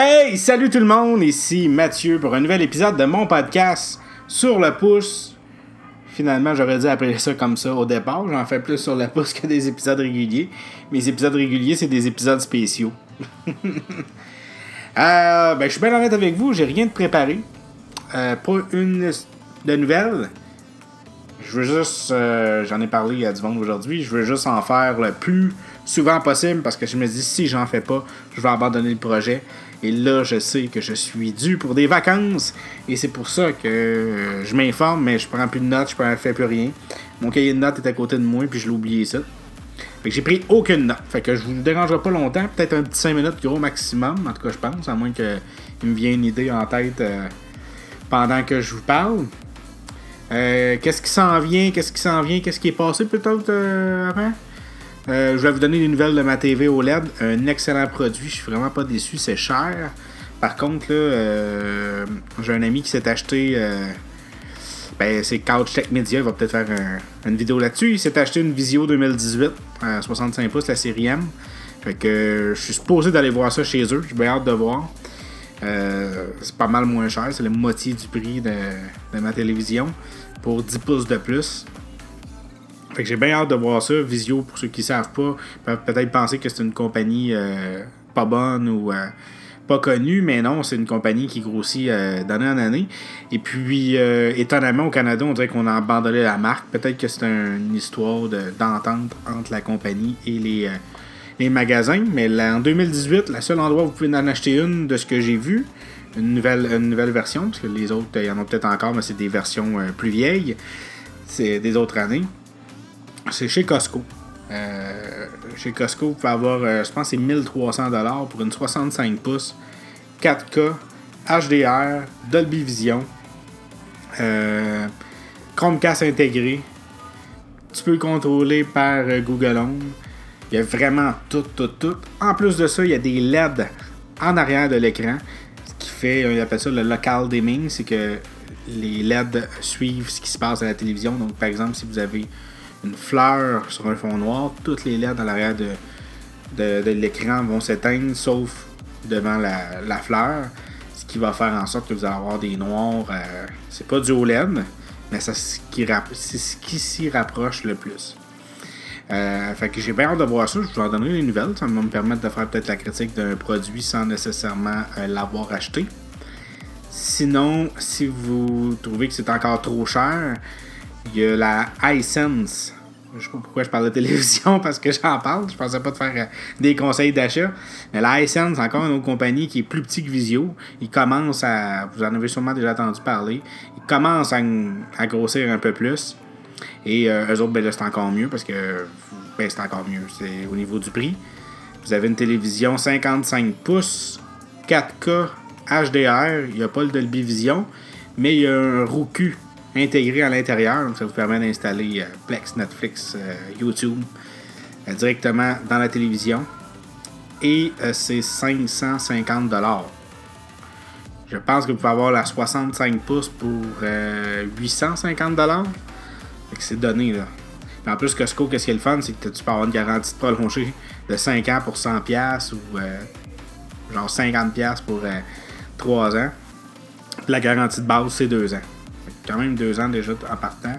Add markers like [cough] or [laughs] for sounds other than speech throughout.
Hey, salut tout le monde, ici Mathieu pour un nouvel épisode de mon podcast sur le pouce. Finalement, j'aurais dû appeler ça comme ça au départ. J'en fais plus sur le pouce que des épisodes réguliers. Mes épisodes réguliers, c'est des épisodes spéciaux. [laughs] Euh, ben, je suis bien honnête avec vous, j'ai rien de préparé. Euh, pas une de nouvelles. Je veux juste, euh, j'en ai parlé à du monde aujourd'hui, je veux juste en faire le plus souvent possible parce que je me dis si j'en fais pas, je vais abandonner le projet. Et là, je sais que je suis dû pour des vacances et c'est pour ça que euh, je m'informe, mais je prends plus de notes, je ne fais plus rien. Mon cahier de notes est à côté de moi puis je l'ai oublié ça. Fait que j'ai pris aucune note. Fait que je vous dérangerai pas longtemps, peut-être un petit 5 minutes gros maximum, en tout cas je pense, à moins qu'il me vienne une idée en tête euh, pendant que je vous parle. Euh, qu'est-ce qui s'en vient, qu'est-ce qui s'en vient, qu'est-ce qui est passé peut-être euh, avant? je vais vous donner les nouvelles de ma TV OLED. Un excellent produit, je suis vraiment pas déçu, c'est cher. Par contre, là, j'ai un ami qui s'est acheté ben, c'est Couch Tech Media, il va peut-être faire une vidéo là-dessus. Il s'est acheté une Visio 2018 à 65 pouces, la série M. Fait que je suis supposé d'aller voir ça chez eux. J'ai bien hâte de voir. Euh, c'est pas mal moins cher, c'est la moitié du prix de, ma télévision pour 10 pouces de plus. Fait que j'ai bien hâte de voir ça. Visio, pour ceux qui savent pas, peuvent peut-être penser que c'est une compagnie euh, pas bonne ou euh, pas connu, mais non, c'est une compagnie qui grossit d'année en année. Et puis, étonnamment, au Canada, on dirait qu'on a abandonné la marque. Peut-être que c'est une histoire d'entente entre la compagnie et les, les magasins. Mais en 2018, le seul endroit où vous pouvez en acheter une, de ce que j'ai vu, une nouvelle, version, parce que les autres, il y en a peut-être encore, mais c'est des versions plus vieilles. C'est des autres années. C'est chez Costco. Euh, chez Costco, vous pouvez avoir, euh, je pense, c'est 1300$ pour une 65 pouces, 4K, HDR, Dolby Vision, euh, Chromecast intégré. Tu peux le contrôler par Google Home. Il y a vraiment tout, tout, tout. En plus de ça, il y a des LED en arrière de l'écran. Ce qui fait, on appelle ça le local dimming, c'est que les LED suivent ce qui se passe à la télévision. Donc, par exemple, si vous avez une fleur sur un fond noir, toutes les LED à l'arrière de, de, l'écran vont s'éteindre sauf devant la, fleur. Ce qui va faire en sorte que vous allez avoir des noirs. Euh, c'est pas du OLED, mais c'est ce qui, s'y rapproche le plus. Euh, fait que j'ai bien hâte de voir ça. Je vous en donnerai les nouvelles. Ça va me permettre de faire peut-être la critique d'un produit sans nécessairement euh, l'avoir acheté. Sinon, si vous trouvez que c'est encore trop cher, il y a la iSense. Je sais pas pourquoi je parle de télévision [laughs] parce que j'en parle. Je pensais pas de faire euh, des conseils d'achat. Mais la iSense, encore une autre compagnie qui est plus petite que Visio. Il commence à. Vous en avez sûrement déjà entendu parler. Il commence à, grossir un peu plus. Et euh, eux autres, ben c'est encore mieux parce que. Ben, c'est encore mieux. C'est au niveau du prix. Vous avez une télévision 55 pouces, 4K, HDR. Il n'y a pas le Dolby Vision. Mais il y a un Roku intégré à l'intérieur. Donc, ça vous permet d'installer euh, Plex, Netflix, euh, YouTube euh, directement dans la télévision. Et c'est 550 Je pense que vous pouvez avoir la 65 pouces pour 850 C'est donné là. En plus, Costco, qu'est-ce qui est le fun, c'est que tu peux avoir une garantie de prolongée de 5 ans pour 100$ ou genre 50$ pour 3 ans. Puis la garantie de base, c'est 2 ans quand même deux ans déjà en partant.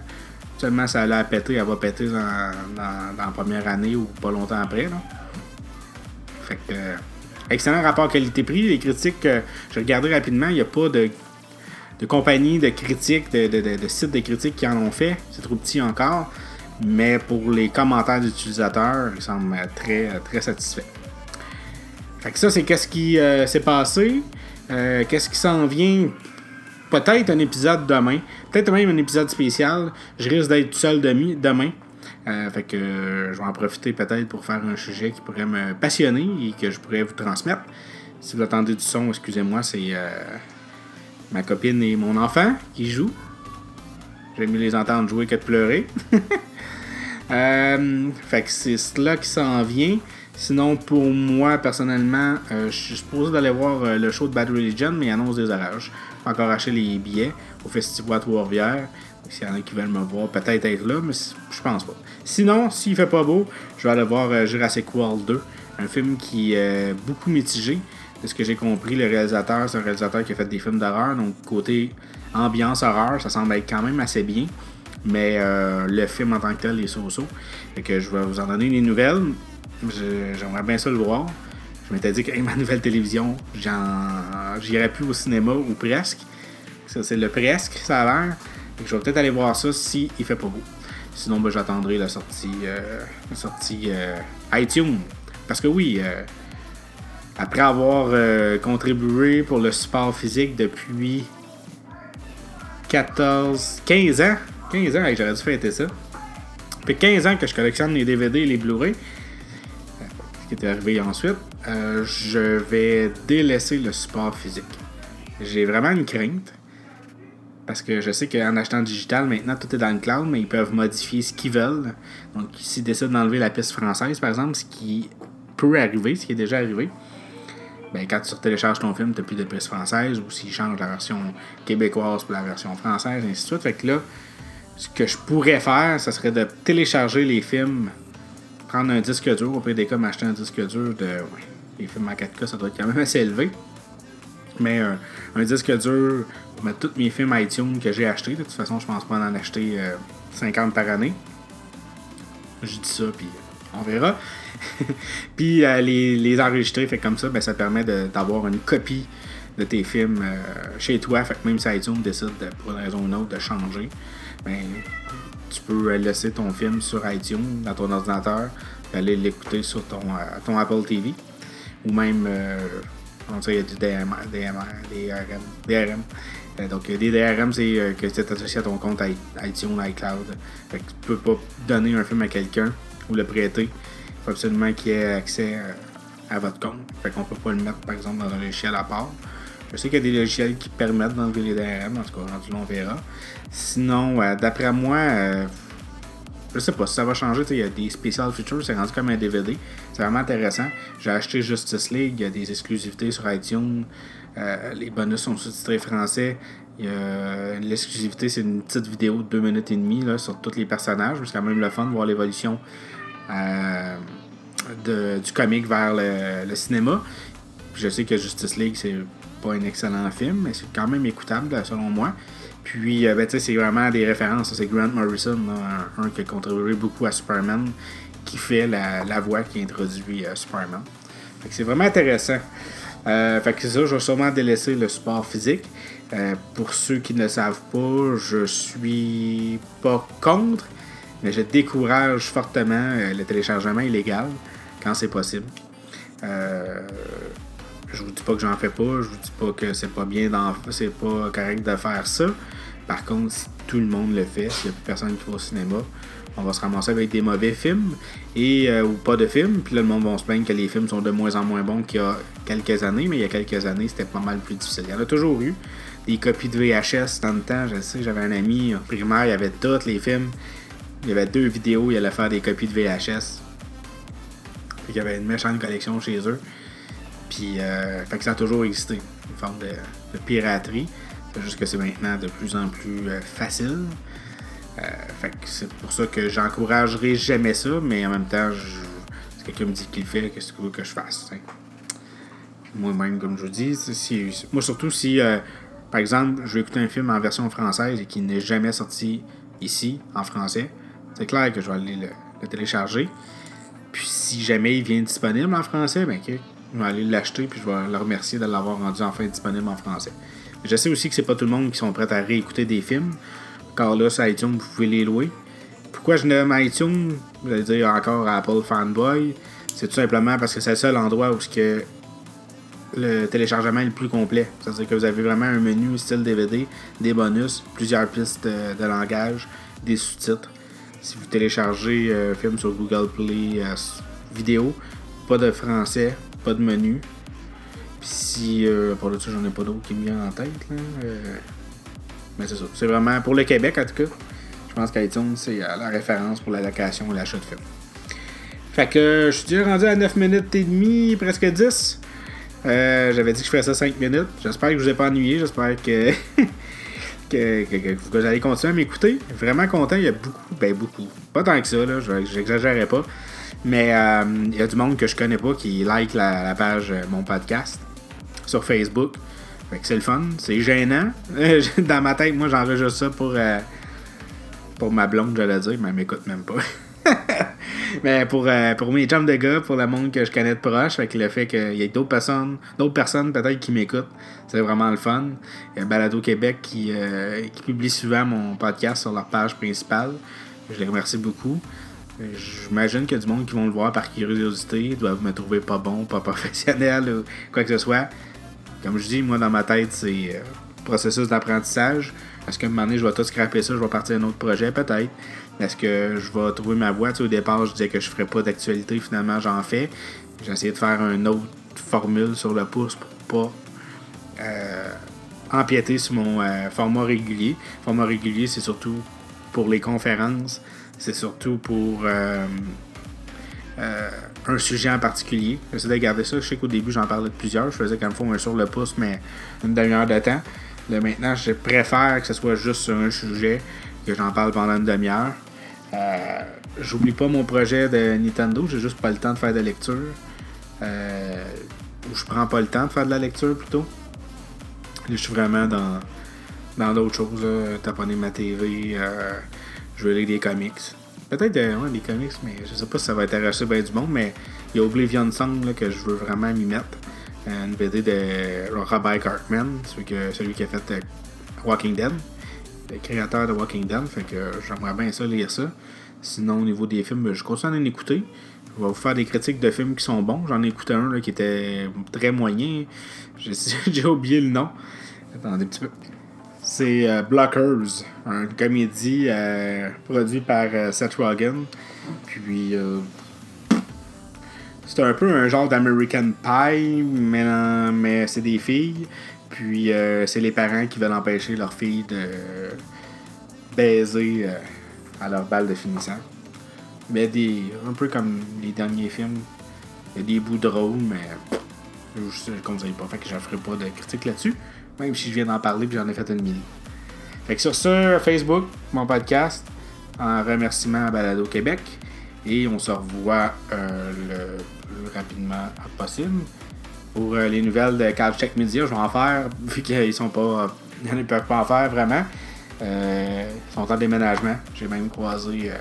Seulement ça allait à péter, elle va péter dans, la première année ou pas longtemps après. Fait que, euh, excellent rapport qualité-prix. Les critiques, euh, je regardais rapidement, il n'y a pas de, de compagnie de critiques, de, sites de critiques qui en ont fait. C'est trop petit encore. Mais pour les commentaires d'utilisateurs, ils semblent très, très satisfaits. Fait que ça, c'est qu'est-ce qui euh, s'est passé. qu'est-ce qui s'en vient? Peut-être un épisode demain, peut-être même un épisode spécial. Je risque d'être tout seul demain. Euh, fait que euh, je vais en profiter peut-être pour faire un sujet qui pourrait me passionner et que je pourrais vous transmettre. Si vous attendez du son, excusez-moi, c'est euh, ma copine et mon enfant qui jouent. J'aime mieux les entendre jouer que de pleurer. [laughs] fait que c'est cela qui s'en vient. Sinon, pour moi, personnellement, je suis supposé d'aller voir le show de Bad Religion, mais il annonce des orages encore acheter les billets au Festival Trois-Rivières. S'il y en a qui veulent me voir, peut-être être là, mais je pense pas. Sinon, s'il fait pas beau, je vais aller voir euh, Jurassic World 2, un film qui est beaucoup mitigé. De ce que j'ai compris, le réalisateur, c'est un réalisateur qui a fait des films d'horreur. Donc, côté ambiance horreur, ça semble être quand même assez bien. Mais euh, le film en tant que tel est so-so. Fait que je vais vous en donner des nouvelles. J'aimerais bien ça le voir. Je m'étais dit qu'avec ma nouvelle télévision, j'irais plus au cinéma ou presque. Ça, c'est le presque, ça a l'air. Je vais peut-être aller voir ça si il fait pas beau. Sinon, ben, j'attendrai la sortie, euh, la sortie euh, iTunes. Parce que oui, euh, après avoir contribué pour le support physique depuis 14, 15 ans, 15 ans, j'aurais dû fêter ça. Fait 15 ans que je collectionne les DVD et les Blu-ray. Ce qui est arrivé ensuite. je vais délaisser le support physique. J'ai vraiment une crainte. Parce que je sais qu'en achetant digital, maintenant, tout est dans le cloud, mais ils peuvent modifier ce qu'ils veulent. Donc, s'ils décident d'enlever la piste française, par exemple, ce qui peut arriver, ce qui est déjà arrivé, ben, quand tu télécharges ton film, tu n'as plus de piste française, ou s'ils changent la version québécoise pour la version française, ainsi de suite. Fait que là, ce que je pourrais faire, ce serait de télécharger les films, prendre un disque dur, au pire des cas, m'acheter un disque dur de. les films en 4K, ça doit être quand même assez élevé. Mais un disque dur pour mettre tous mes films iTunes que j'ai achetés. De toute façon, je pense pas en acheter 50 euh, par année. Je dis ça, puis on verra. [laughs] puis euh, les, enregistrer, fait comme ça, ben, ça permet d'avoir une copie de tes films chez toi. Fait que même si iTunes décide, pour une raison ou une autre, de changer, ben, tu peux laisser ton film sur iTunes dans ton ordinateur, aller l'écouter sur ton, Apple TV. Ou même il y a du DMR, DRM, DRM. Euh, donc, des DRM, c'est euh, que c'est associé à ton compte iTunes, iCloud. Fait que tu peux pas donner un film à quelqu'un ou le prêter. Il faut absolument qu'il ait accès euh, à votre compte. Fait qu'on peut pas le mettre, par exemple, dans un logiciel à part. Je sais qu'il y a des logiciels qui permettent d'enlever les DRM, en tout cas, on verra. Sinon, d'après moi, je sais pas si ça va changer. Il y a des special features, c'est rendu comme un DVD. C'est vraiment intéressant. J'ai acheté Justice League, il y a des exclusivités sur iTunes. Euh, les bonus sont sous-titrés français. L'exclusivité, c'est une petite vidéo de 2 minutes et demie là, sur tous les personnages. C'est quand même le fun de voir l'évolution euh, du comic vers le, cinéma. je sais que Justice League, c'est pas un excellent film, mais c'est quand même écoutable selon moi. Puis, euh, ben, c'est vraiment des références. C'est Grant Morrison, un, qui a contribué beaucoup à Superman, qui fait la, voix qui introduit euh, Superman. c'est vraiment intéressant. Euh, fait que c'est ça, je vais sûrement délaisser le sport physique. pour ceux qui ne le savent pas, je suis pas contre, mais je décourage fortement le téléchargement illégal quand c'est possible. je vous dis pas que j'en fais pas, je vous dis pas que c'est pas bien c'est pas correct de faire ça. Par contre, si tout le monde le fait, s'il n'y a plus personne qui va au cinéma, on va se ramasser avec des mauvais films et euh, ou pas de films. Puis là, le monde va se plaindre que les films sont de moins en moins bons qu'il y a quelques années, mais il y a quelques années, c'était pas mal plus difficile. Il y en a toujours eu des copies de VHS dans le temps. Je sais, j'avais un ami en primaire, il y avait tous les films. Il y avait deux vidéos, il allait faire des copies de VHS. il y avait une méchante collection chez eux. Puis, euh, fait que ça a toujours existé, une forme de piraterie. C'est juste que c'est maintenant de plus en plus euh, facile. Euh, fait que c'est pour ça que j'encouragerai jamais ça, mais en même temps, si quelqu'un me dit qu'il fait, qu'est-ce que que je fasse? Moi-même, comme je vous dis, si, moi surtout si, euh, par exemple, je vais écouter un film en version française et qui n'est jamais sorti ici, en français, c'est clair que je vais aller le, télécharger. Puis si jamais il vient disponible en français, ben, je vais aller l'acheter puis je vais le remercier de l'avoir rendu enfin disponible en français. Je sais aussi que c'est pas tout le monde qui sont prêts à réécouter des films. Car là, sur iTunes, vous pouvez les louer. Pourquoi je nomme iTunes? Vous allez dire encore Apple Fanboy. C'est tout simplement parce que c'est le seul endroit où le téléchargement est le plus complet. C'est-à-dire que vous avez vraiment un menu style DVD, des bonus, plusieurs pistes de, langage, des sous-titres. Si vous téléchargez un film sur Google Play euh, vidéo, pas de français, pas de menu, puis si, euh, pour le ça, j'en ai pas d'autres qui me viennent en tête. Là, euh, mais c'est ça. C'est vraiment pour le Québec, en tout cas. Je pense qu'iTunes, c'est euh, la référence pour la location et l'achat de films. Fait que je suis déjà rendu à 9 minutes et demie, presque 10. J'avais dit que je ferais ça 5 minutes. J'espère que je vous ai pas ennuyé. J'espère que, [laughs] que, vous allez continuer à m'écouter. Vraiment content. Il y a beaucoup, ben beaucoup. Pas tant que ça, là. J'exagérerai pas. Mais il y a du monde que je connais pas qui like la, page Mon Podcast. sur Facebook. Fait que c'est le fun, c'est gênant. [laughs] Dans ma tête, moi j'enregistre ça pour, euh, pour ma blonde, j'allais dire, mais elle m'écoute même pas. [laughs] mais pour, euh, pour mes chums de gars, pour le monde que je connais de proche, avec le fait qu'il y ait d'autres personnes, d'autres personnes peut-être qui m'écoutent, c'est vraiment le fun. Il y a Balado Québec qui, euh, qui publie souvent mon podcast sur leur page principale. Je les remercie beaucoup. J'imagine qu'il y a du monde qui vont le voir par curiosité, doivent me trouver pas bon, pas [laughs] professionnel ou quoi que ce soit. Comme je dis, moi dans ma tête, c'est euh, processus d'apprentissage. Est-ce qu'à un moment donné, je vais tout scraper ça, je vais partir à un autre projet, peut-être. Est-ce que je vais trouver ma voie? au départ, je disais que je ferais pas d'actualité, finalement, j'en fais. J'ai essayé de faire une autre formule sur le pouce pour pas euh, empiéter sur mon euh, format régulier. Format régulier, c'est surtout pour les conférences, c'est surtout pour euh, un sujet en particulier. J'essaie de garder ça. Je sais qu'au début, j'en parlais de plusieurs. Je faisais comme fois un sur le pouce, mais une demi-heure de temps. Là, maintenant, je préfère que ce soit juste sur un sujet, que j'en parle pendant une demi-heure. Euh, j'oublie pas mon projet de Nintendo, j'ai juste pas le temps de faire de lecture. Euh, ou je prends pas le temps de faire de la lecture plutôt. je suis vraiment dans dans d'autres choses. Taponner ma TV, euh, je vais lire des comics. Peut-être des comics, mais je sais pas si ça va intéresser bien du monde, mais il y a Oblivion Song que je veux vraiment m'y mettre. Une BD de Rabbi Cartman, celui, celui qui a fait Walking Dead le créateur de Walking Dead, fait que j'aimerais bien ça lire ça. Sinon, au niveau des films, je continue à en écouter. Je vais vous faire des critiques de films qui sont bons. J'en ai écouté un là, qui était très moyen. [laughs] [laughs] J'ai oublié le nom. Attendez un petit peu. C'est euh, Blockers, une comédie euh, produite par euh, Seth Rogen. Puis, c'est un peu un genre d'American Pie, mais, mais c'est des filles. Puis euh, c'est les parents qui veulent empêcher leur fille de baiser euh, à leur balle de finissant. Mais des, un peu comme les derniers films, il y a des bouts drôles, mais je ne conseille pas. Fait que je ferai pas de critique là-dessus. Même si je viens d'en parler puis j'en ai fait une mini. Fait que sur ce, Facebook, mon podcast, en remerciement à Balado Québec. Et on se revoit euh, le plus rapidement possible. Pour euh, les nouvelles de Check Media, je vais en faire, vu qu'ils sont pas. ils ne peuvent pas en faire vraiment. Euh, ils sont en déménagement. J'ai même croisé euh,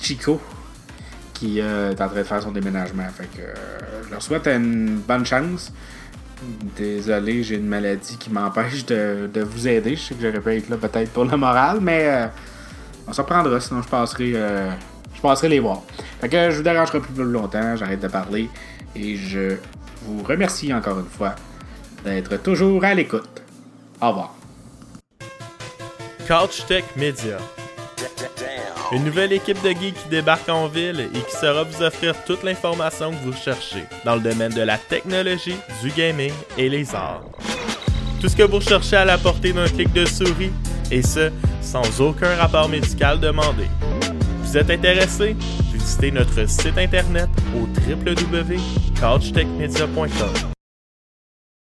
Chico qui est en train de faire son déménagement. Fait que je leur souhaite une bonne chance. Désolé, j'ai une maladie qui m'empêche de, vous aider. Je sais que j'aurais pu être là peut-être pour le moral, mais on s'en prendra, sinon je passerai, passerai les voir. Fait que je vous dérangerai plus, plus longtemps, j'arrête de parler et je vous remercie encore une fois d'être toujours à l'écoute. Au revoir. Couch Tech Media. Une nouvelle équipe de geeks qui débarque en ville et qui saura vous offrir toute l'information que vous cherchez dans le domaine de la technologie, du gaming et les arts. Tout ce que vous recherchez à la portée d'un clic de souris, et ce, sans aucun rapport médical demandé. Vous êtes intéressé? visitez notre site internet au www.couchtechmedia.com.